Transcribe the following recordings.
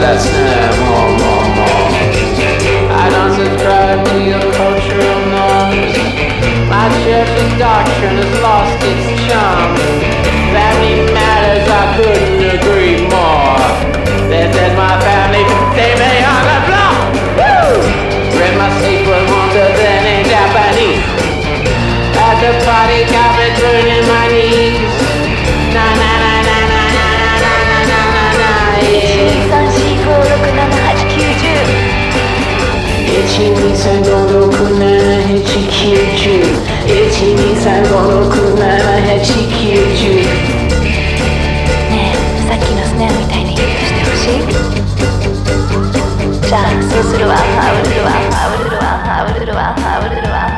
That's. I don't subscribe to your cultural norms. My church's doctrine has lost its charm. Very mad. じゃあそうするわ。あぶるるわあぶるるわあぶるるわあぶるるわ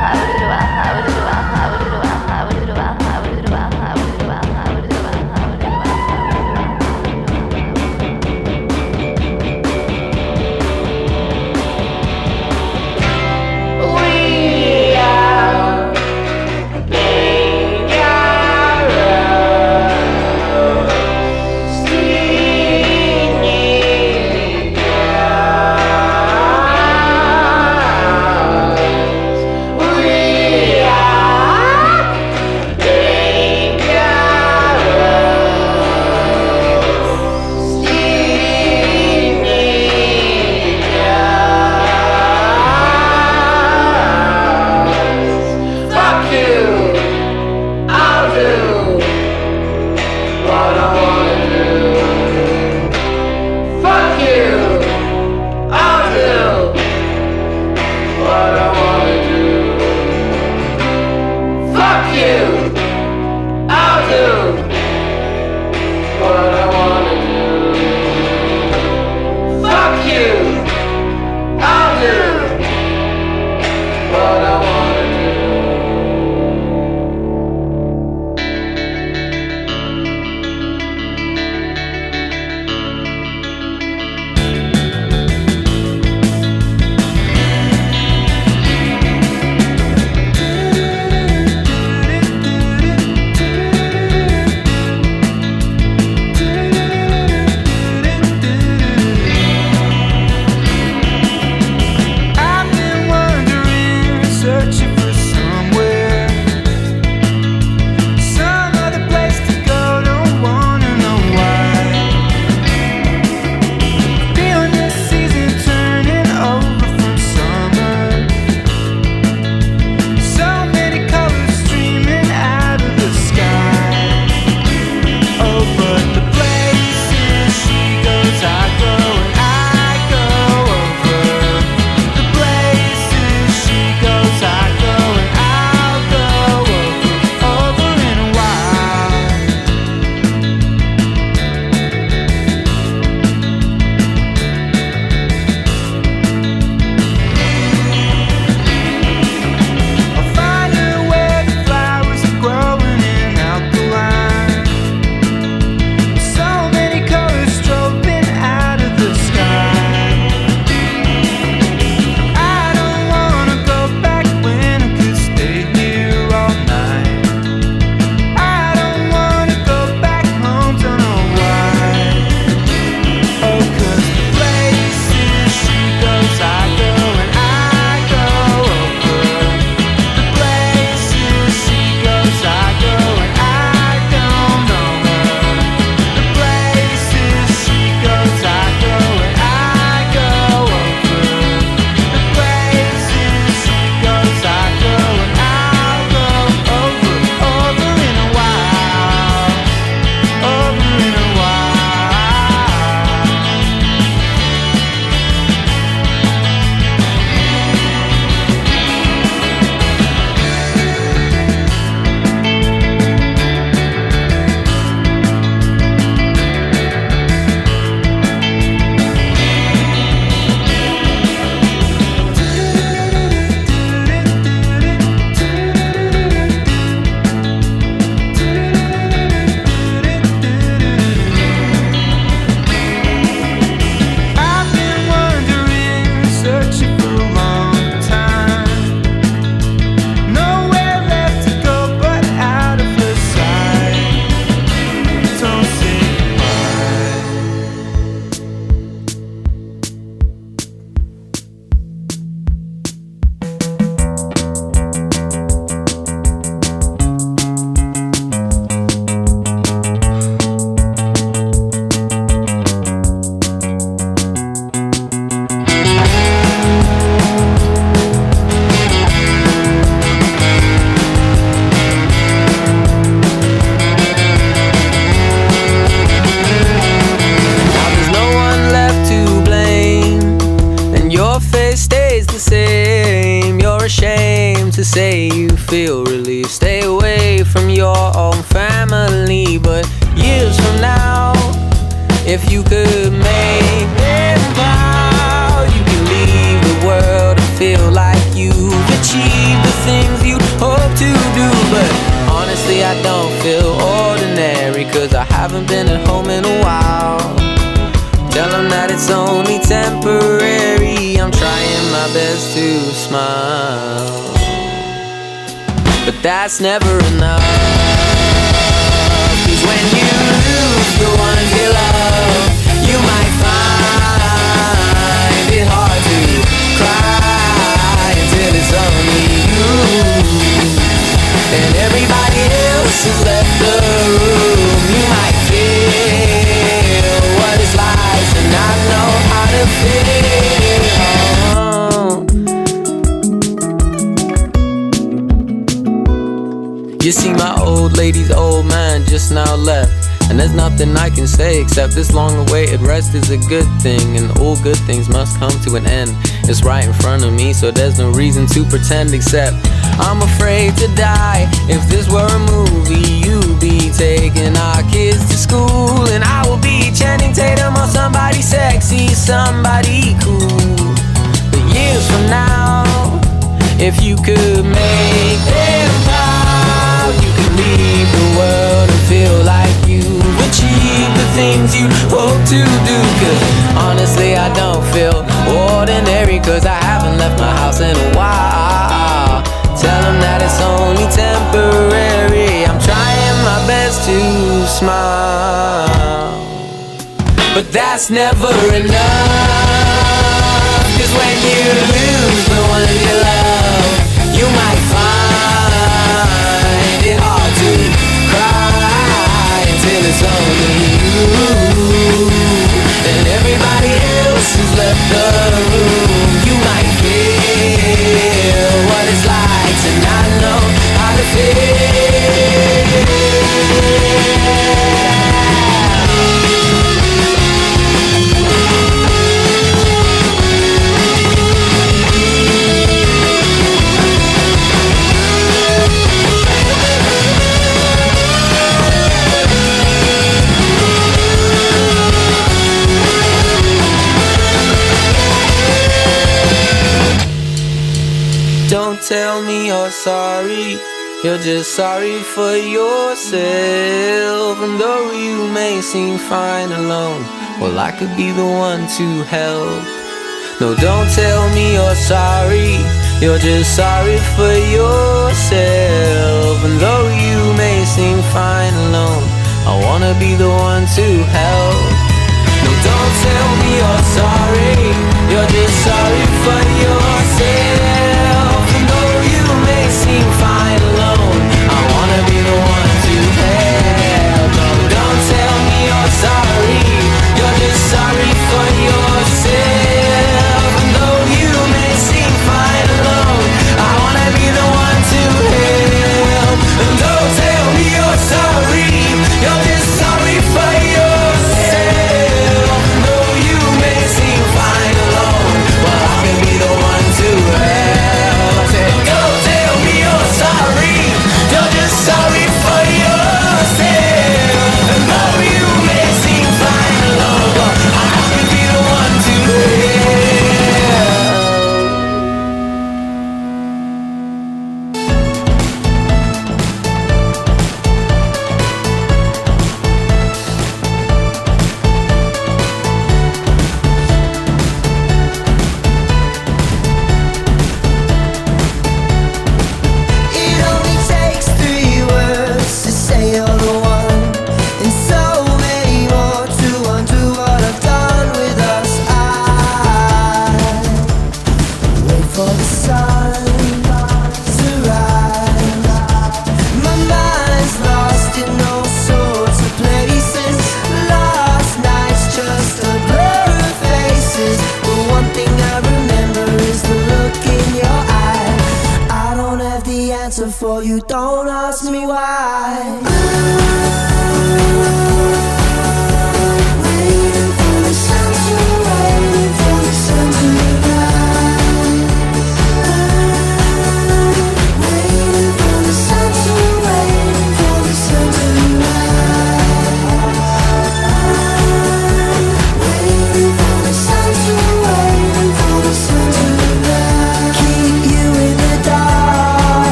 things you'd hope to do. But honestly, I don't feel ordinary, cause I haven't been at home in a while. Tell them that it's only temporary. I'm trying my best to smile. But that's never enough. Cause when you lose the ones you love, you might find it hard to cry until it's only. And everybody else has left the room. You might feel what it's like to not know how to feel. You see, my old lady's old man just now left. And there's nothing I can say except this long awaited rest is a good thing. And all good things must come to an end. It's right in front of me, so there's no reason to pretend except I'm afraid to die. If this were a movie, you'd be taking our kids to school. And I will be Channing Tatum or somebody sexy, somebody cool. But years from now, if you could make them proud, you could leave the world and feel like things you hope to do. Cause honestly, I don't feel ordinary, cause I haven't left my house in a while. Tell them that it's only temporary. I'm trying my best to smile. But that's never enough. Cause when you lose the one you love, You're sorry for yourself. And though you may seem fine alone, well, I could be the one to help. No, don't tell me you're sorry. You're just sorry for yourself. And though you may seem fine alone, I wanna be the one to help. No, don't tell me you're sorry. You're just sorry for yourself. And though you may seem fine alone, sorry for yourself.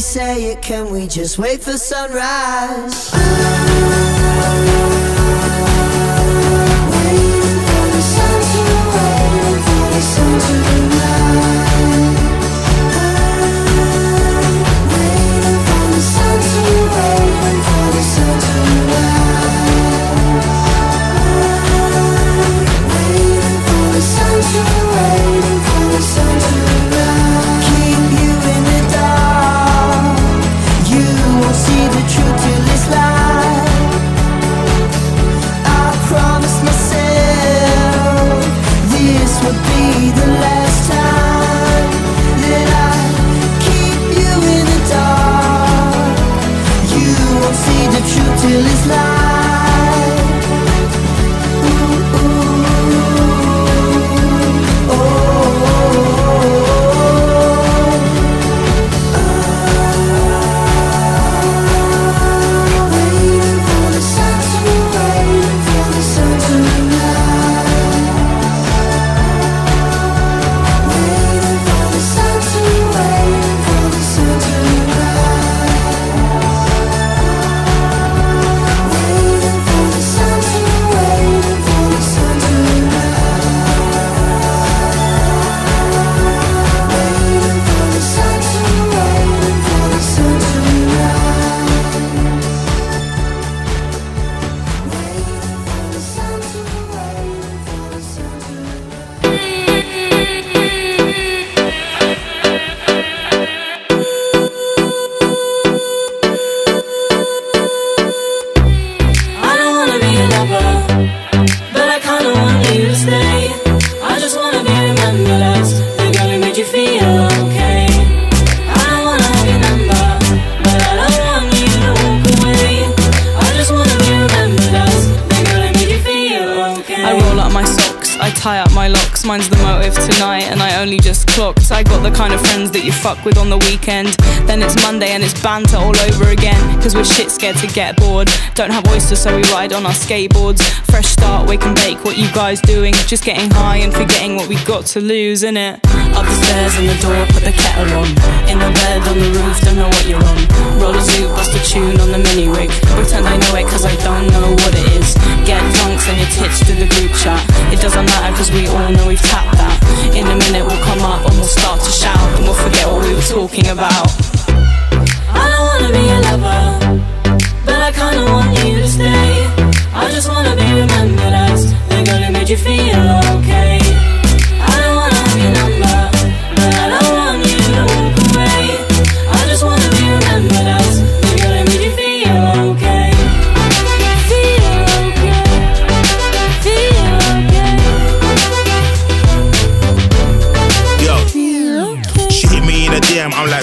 Say it. Can we just wait for sunrise? Waiting for the sun to waiting for the sun to till kind of friends that you fuck with on the weekend. Then it's Monday and it's banter all over again. Cause we're shit scared to get bored. Don't have oysters, so we ride on our skateboards. Fresh start, wake and bake. What you guys doing? Just getting high and forgetting what we got to lose, innit? Up the stairs in the door, put the kettle on. In the bed, on the roof, don't know what you're on. Roll a zoot, bust a tune on the mini rig. Pretend I know it cause I don't know what it is. Get drunk, send your tits to the group chat. It doesn't matter cause we all know we've tapped that. In a minute we'll come up and we'll start to shout. And we'll forget what we were talking about. I don't wanna be a lover, but I kinda want you to stay. I just wanna be remembered as the girl who made you feel okay. I don't wanna have your number,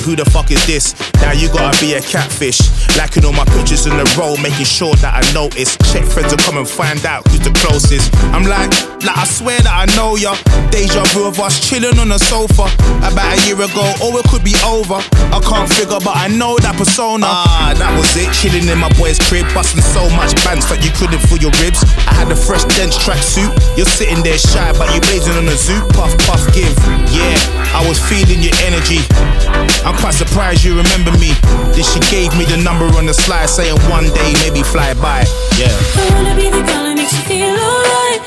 who the fuck is this? Now you gotta be a catfish. Liking all my pictures in a row, making sure that I notice. Check friends to come and find out who's the closest. I'm like, like I swear that I know ya. Deja vu of us chilling on the sofa about a year ago, or it could be over. I can't figure, but I know that persona. Ah, that was it. Chilling in my boy's crib, busting so much bands that you couldn't feel your ribs. I had a fresh dense tracksuit. You're sitting there shy, but you blazing on a zoot. Puff, puff, give. Yeah, I was feeling your energy. I'm quite surprised you remember me. Then she gave me the number on the slide, saying one day maybe fly by. Yeah. I wanna be the girl that makes you feel alright,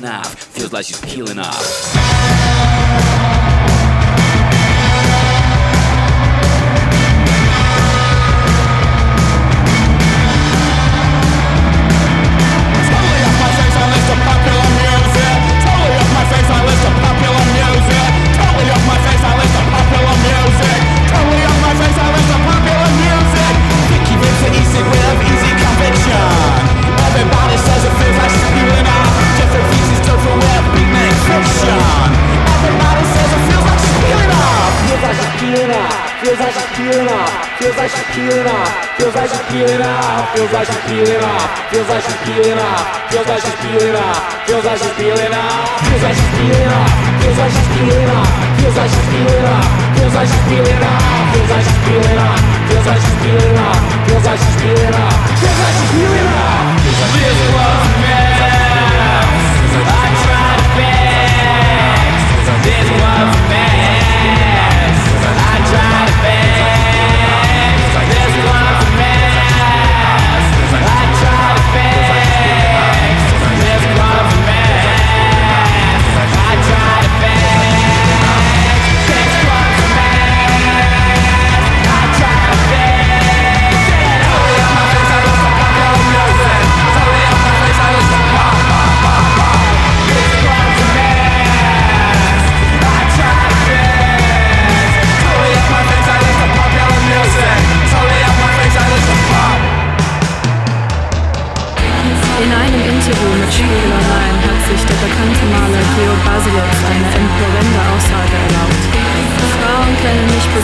peeling off. Feels like she's peeling off. This love is best. I tried.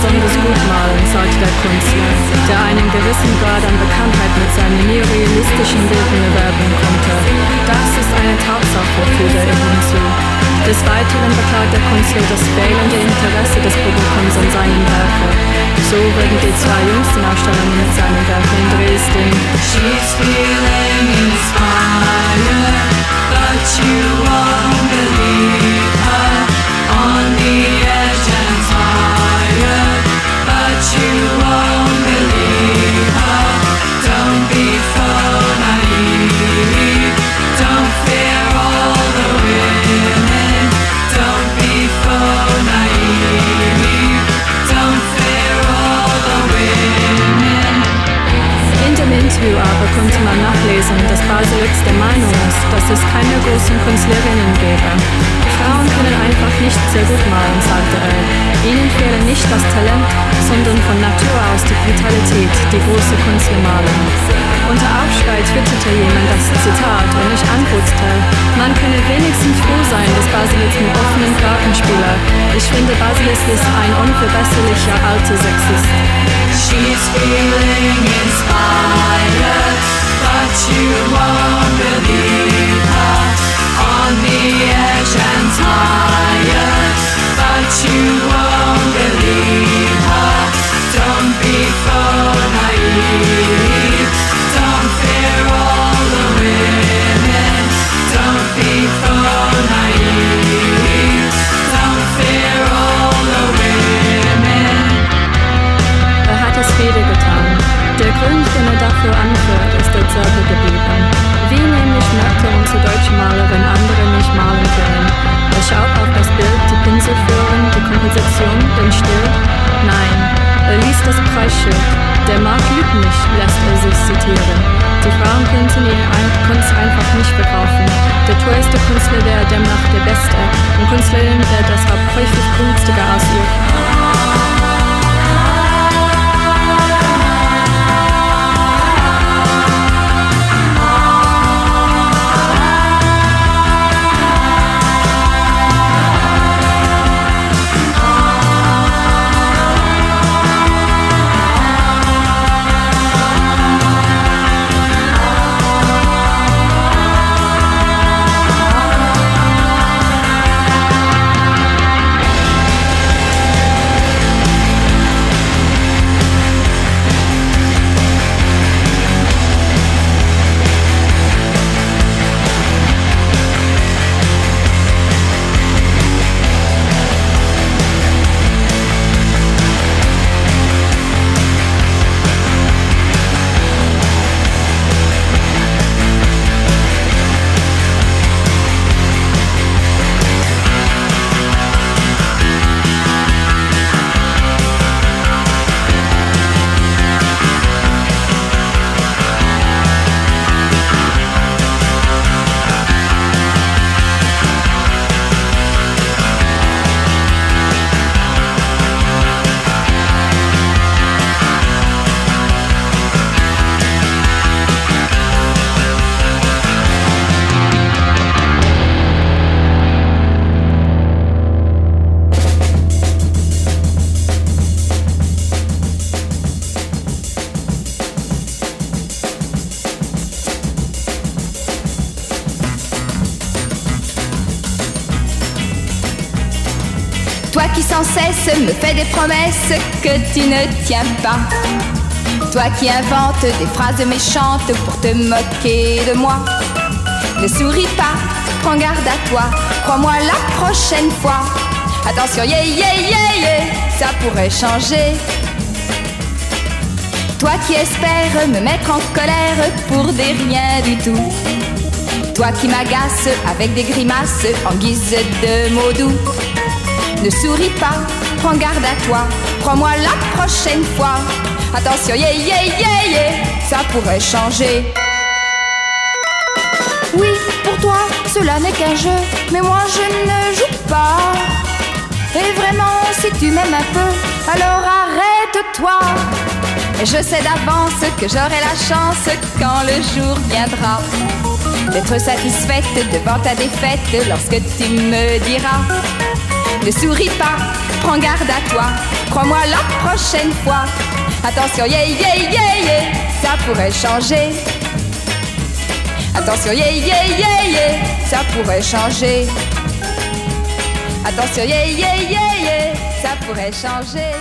Besonders gut malen, sagt der Künstler, der einen gewissen Grad an Bekanntheit mit seinen neorealistischen Bildern erwerben konnte. Das ist eine Tatsache, fügt er hinzu. Des Weiteren beklagt der Künstler das fehlende Interesse des Publikums an seinen Werken. So wurden die zwei jüngsten Ausstellungen mit seinen Werken in Dresden. She's feeling inspired, but you won't believe her. On the to Baselitz der Meinung ist, dass es keine großen Künstlerinnen gäbe. Frauen können einfach nicht sehr gut malen, sagte er. Ihnen fehle nicht das Talent, sondern von Natur aus die Vitalität, die große Künstler malen. Unter Aufschrei twitterte jemand das Zitat und ich antwortete, man könne wenigstens froh sein, dass Baselitz einen offenen Kartenspieler. Ich finde, Baselitz ist ein unverbesserlicher alter Sexist. She's feeling inspired, but you won't believe her. On the edge and tired, but you won't believe her. Don't be so naive. Don't fear all the women. Don't be so naive. Don't fear all the women. Dafür derselbe geblieben. Wie nämlich merkte unsere deutsche Malerin andere nicht malen können. Er schaut auf das Bild, die Pinselführung, die Komposition, den Stil. Nein, er liest das Preisschild. Der Markt lügt nicht, lässt er sich zitieren. Die Frauen könnten ihre Kunst einfach nicht verkaufen. Der teuerste Künstler wäre demnach der Beste und Künstlerinnen wäre deshalb häufig günstiger als ihr. Qui sans cesse me fais des promesses que tu ne tiens pas. Toi qui inventes des phrases méchantes pour te moquer de moi. Ne souris pas, prends garde à toi, crois-moi la prochaine fois. Attention, yeah, yeah, yeah, yeah, ça pourrait changer. Toi qui espères me mettre en colère pour des rien du tout. Toi qui m'agaces avec des grimaces en guise de mots doux. Ne souris pas, prends garde à toi, crois-moi la prochaine fois. Attention, yeah, yeah, yeah, yeah, ça pourrait changer. Oui, pour toi, cela n'est qu'un jeu, mais moi je ne joue pas. Et vraiment, si tu m'aimes un peu, alors arrête-toi. Et je sais d'avance que j'aurai la chance quand le jour viendra d'être satisfaite devant ta défaite lorsque tu me diras Ne souris pas, prends garde à toi, crois-moi la prochaine fois. Attention, yeah, yeah, yeah, yeah, ça pourrait changer. Attention, yeah, yeah, yeah, yeah, ça pourrait changer. Attention, yeah, yeah, yeah, yeah, ça pourrait changer.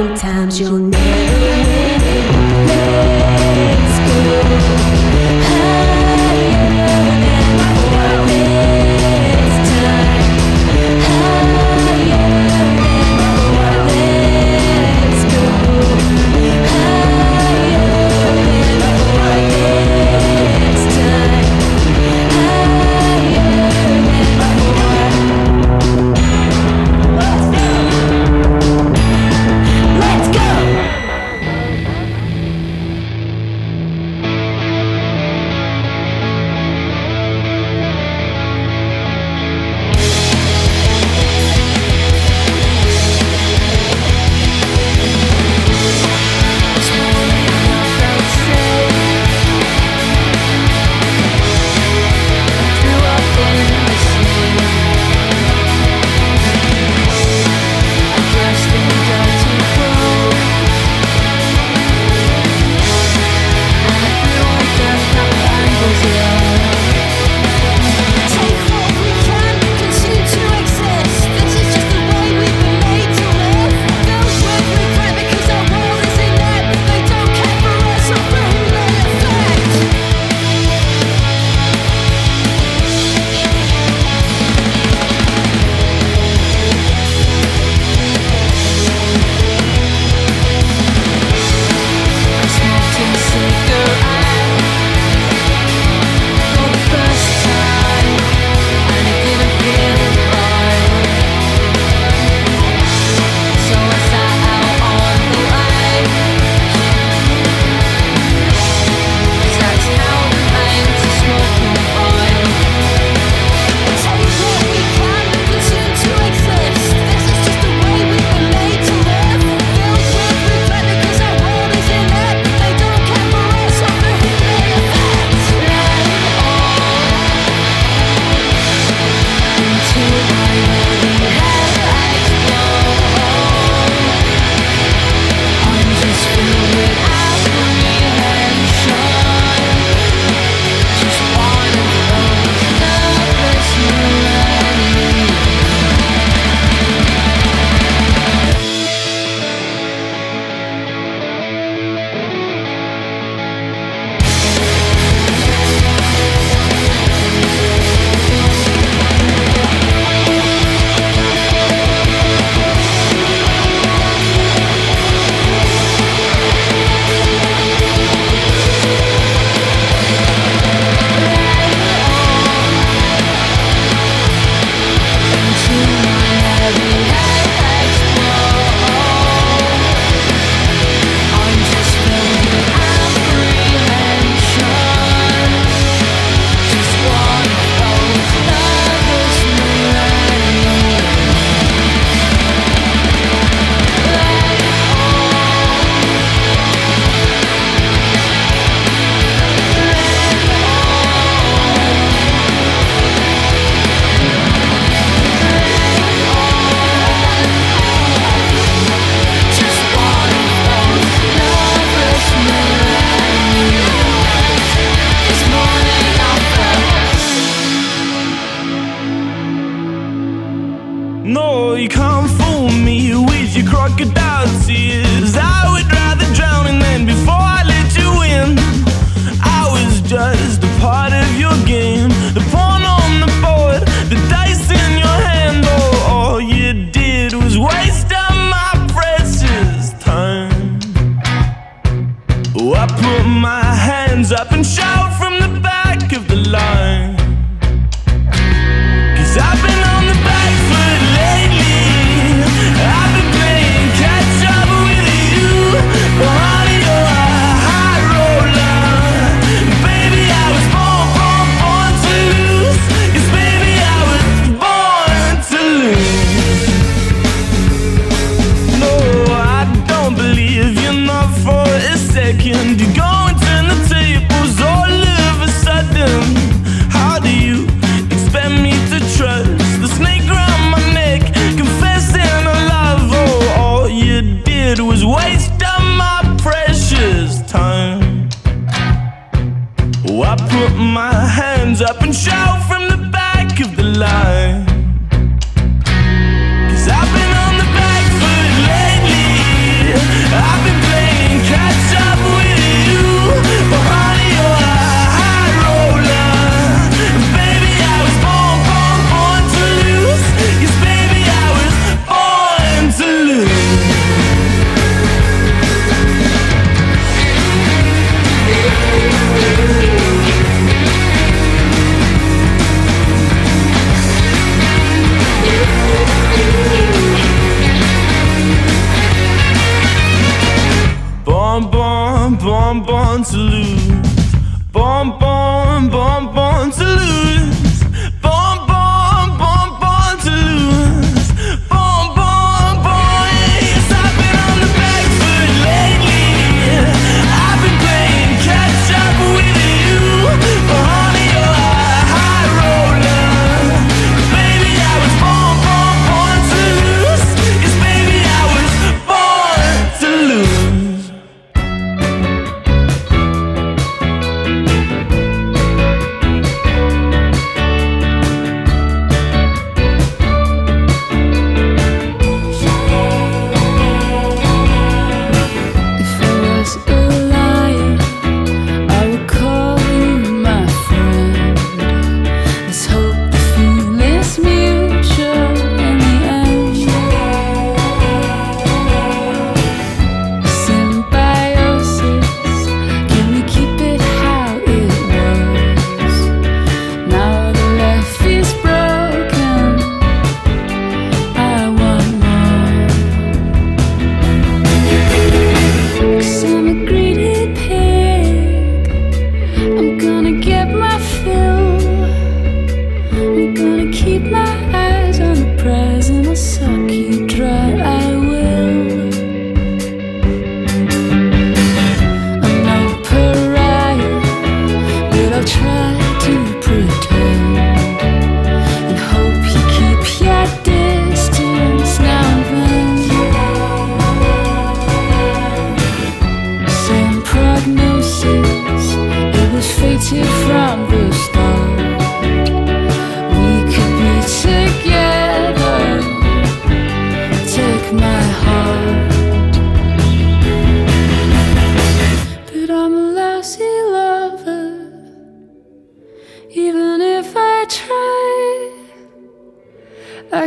Sometimes you'll never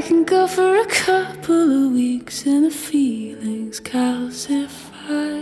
can go for a couple of weeks and the feelings calcify.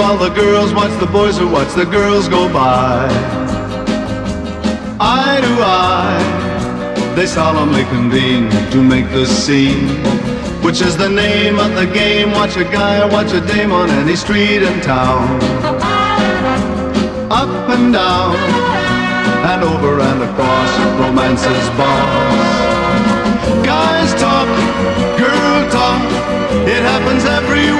While the girls watch the boys who watch the girls go by. Eye to eye, they solemnly convene to make the scene, which is the name of the game. Watch a guy, or watch a dame on any street in town. Up and down, and over and across romance's bars. Guys talk, girl talk, it happens everywhere.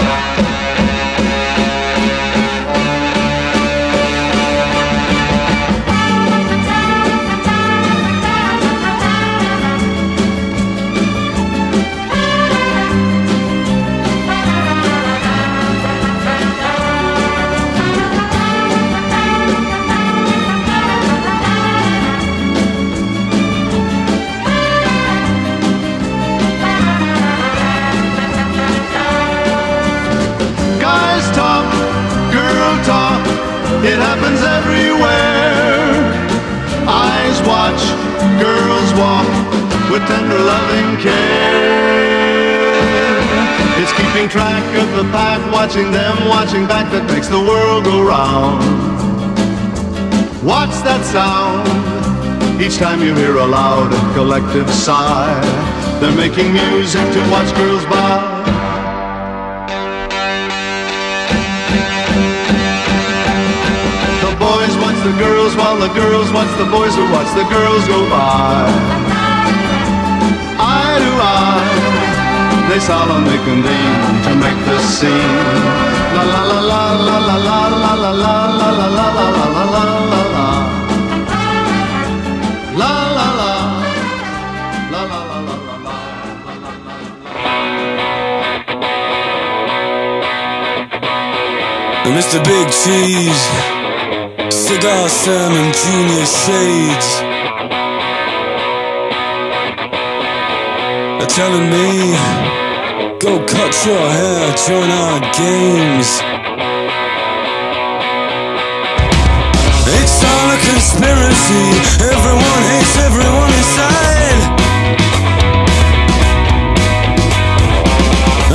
It everywhere. Eyes watch, girls walk with tender loving care. It's keeping track of the pack, watching them, watching back that makes the world go round. What's that sound? Each time you hear a loud collective sigh, they're making music to watch girls by. Girls while the girls watch the boys who watch the girls go by. Eye to eye, they solemnly convene to make this scene. La la la la la la la la la la la la la la la la la la la. La la la. La la la la la la. Mr. Big Cheese, Cigar Sam and Junior Shades. They're telling me, go cut your hair, join our games. It's all a conspiracy, everyone hates everyone inside.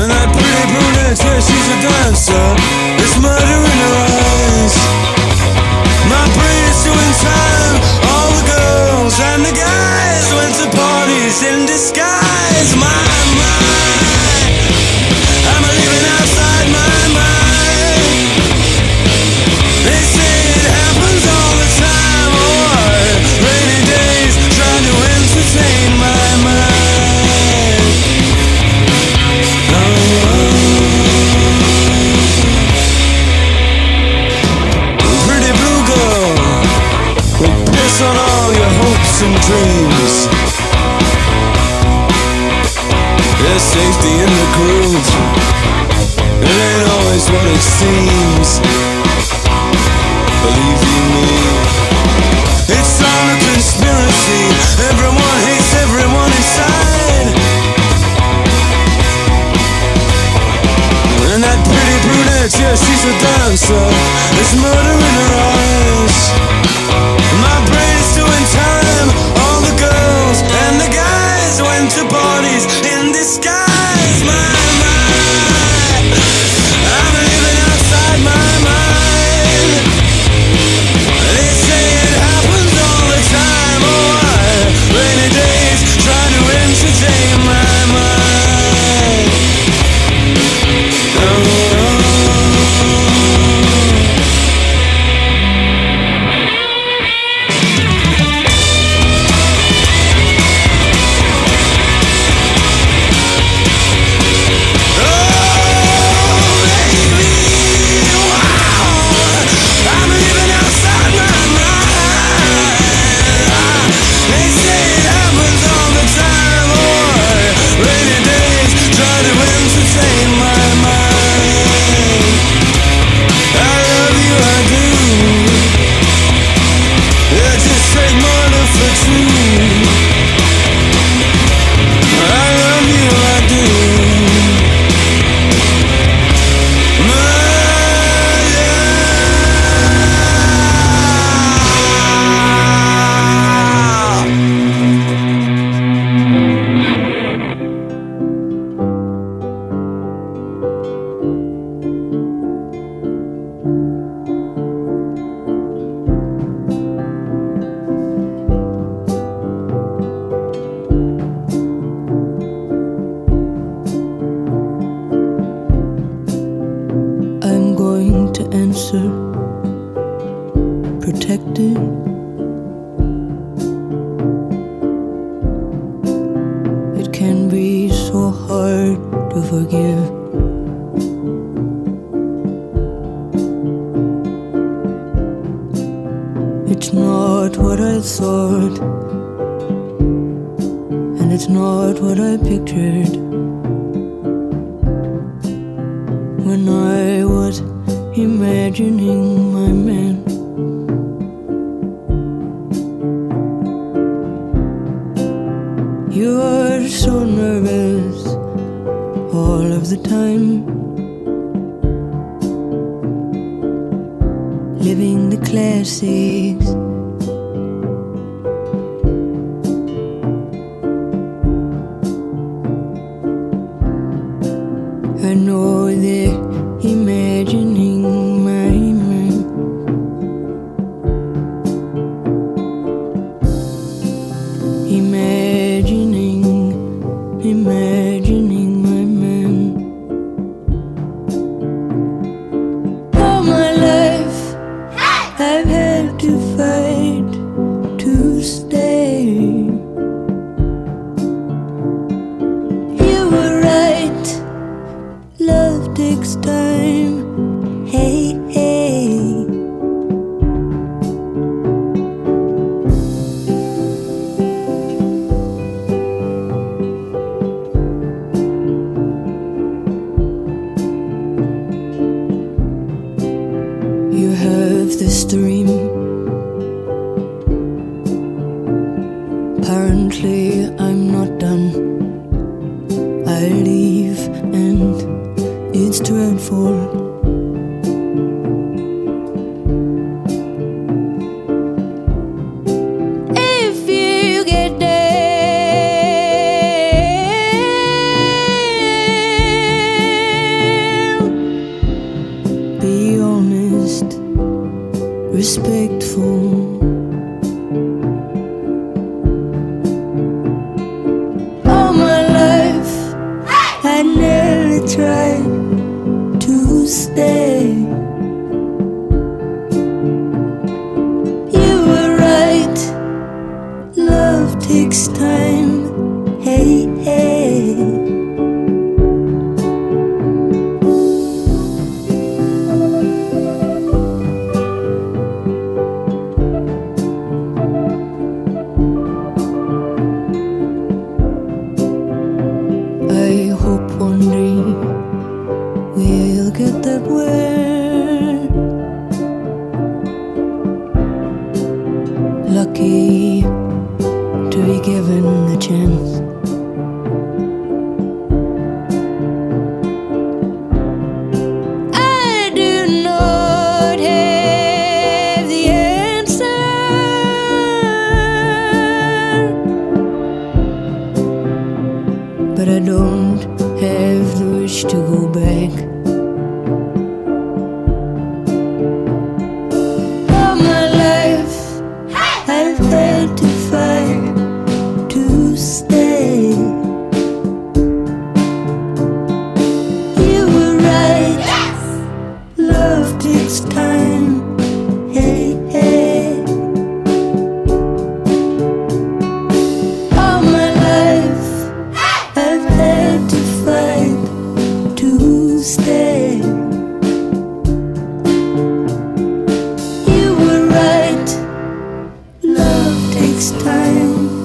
And that pretty brunette, yeah, she's a dancer. It's murder in her eyes. sky. Safety in the groove. It ain't always what it seems. Believe you me. It's all a conspiracy. Everyone hates everyone inside. And that pretty brunette, yeah, she's a dancer. There's murder in her eyes. smile It's not what I thought, and it's not what I pictured. when I was imagining my man. You're so nervous all of the time. living the classics. Respectful. takes time.